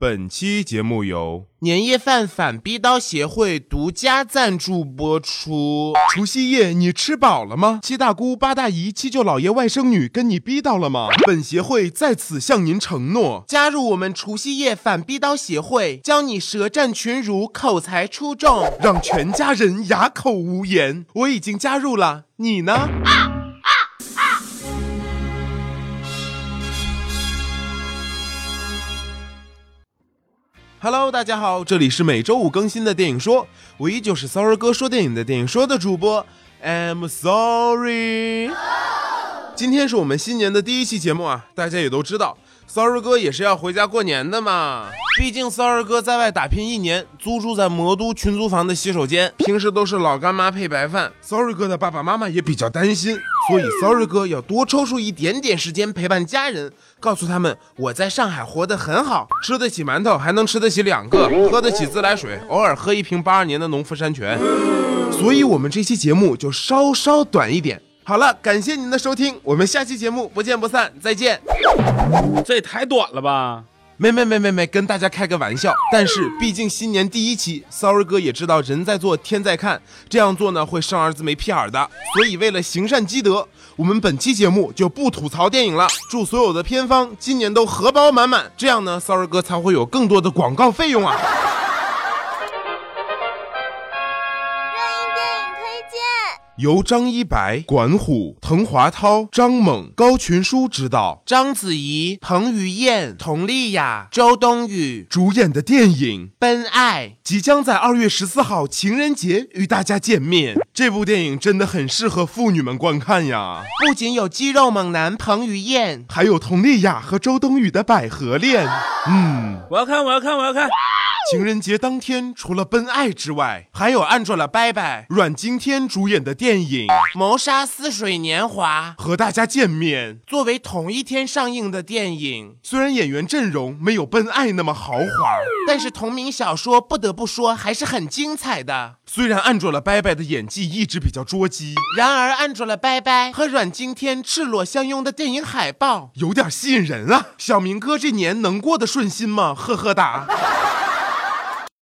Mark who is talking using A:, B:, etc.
A: 本期节目由
B: 年夜饭反逼刀协会独家赞助播出。
A: 除夕夜你吃饱了吗？七大姑八大姨七舅姥爷外甥女跟你逼到了吗？本协会在此向您承诺，
B: 加入我们除夕夜反逼刀协会，教你舌战群儒，口才出众。
A: 让全家人哑口无言。
B: 我已经加入了，你呢？Hello，大家好，这里是每周五更新的电影说，我依旧是 Sorry 哥说电影的电影说的主播，I'm sorry。今天是我们新年的第一期节目啊，大家也都知道，骚儿哥也是要回家过年的嘛。毕竟骚儿哥在外打拼一年，租住在魔都群租房的洗手间，平时都是老干妈配白饭。骚儿哥的爸爸妈妈也比较担心，所以骚儿哥要多抽出一点点时间陪伴家人，告诉他们我在上海活得很好，吃得起馒头，还能吃得起两个，喝得起自来水，偶尔喝一瓶八二年的农夫山泉。所以我们这期节目就稍稍短一点。好了，感谢您的收听，我们下期节目不见不散，再见。
C: 这也太短了吧！
B: 没没没没没，跟大家开个玩笑。但是毕竟新年第一期，Sorry 哥也知道人在做天在看，这样做呢会生儿子没屁眼的。所以为了行善积德，我们本期节目就不吐槽电影了。祝所有的片方今年都荷包满满，这样呢，Sorry 哥才会有更多的广告费用啊。
A: 由张一白、管虎、滕华涛、张猛、高群书执导
B: 章子怡、彭于晏、佟丽娅、周冬雨、
A: 主演的电影。
B: 奔爱。
A: 即将在二月十四号情人节与大家见面。这部电影真的很适合妇女们观看呀，
B: 不仅有肌肉猛男彭于晏，
A: 还有佟丽娅和周冬雨的百合恋。嗯，
C: 我要看，我要看，我要看！
A: 情人节当天，除了《奔爱》之外，
B: 还有 Angelababy、
A: 阮经天主演的电影《
B: 谋杀似水年华》
A: 和大家见面。
B: 作为同一天上映的电影，
A: 虽然演员阵容没有《奔爱》那么豪华，
B: 但是同名小说不得不说还是很精彩的。
A: 虽然 Angelababy 的演技一直比较捉鸡，
B: 然而 Angelababy 和阮经天赤裸相拥的电影海报
A: 有点吸引人啊。小明哥这年能过得顺心吗？呵呵哒。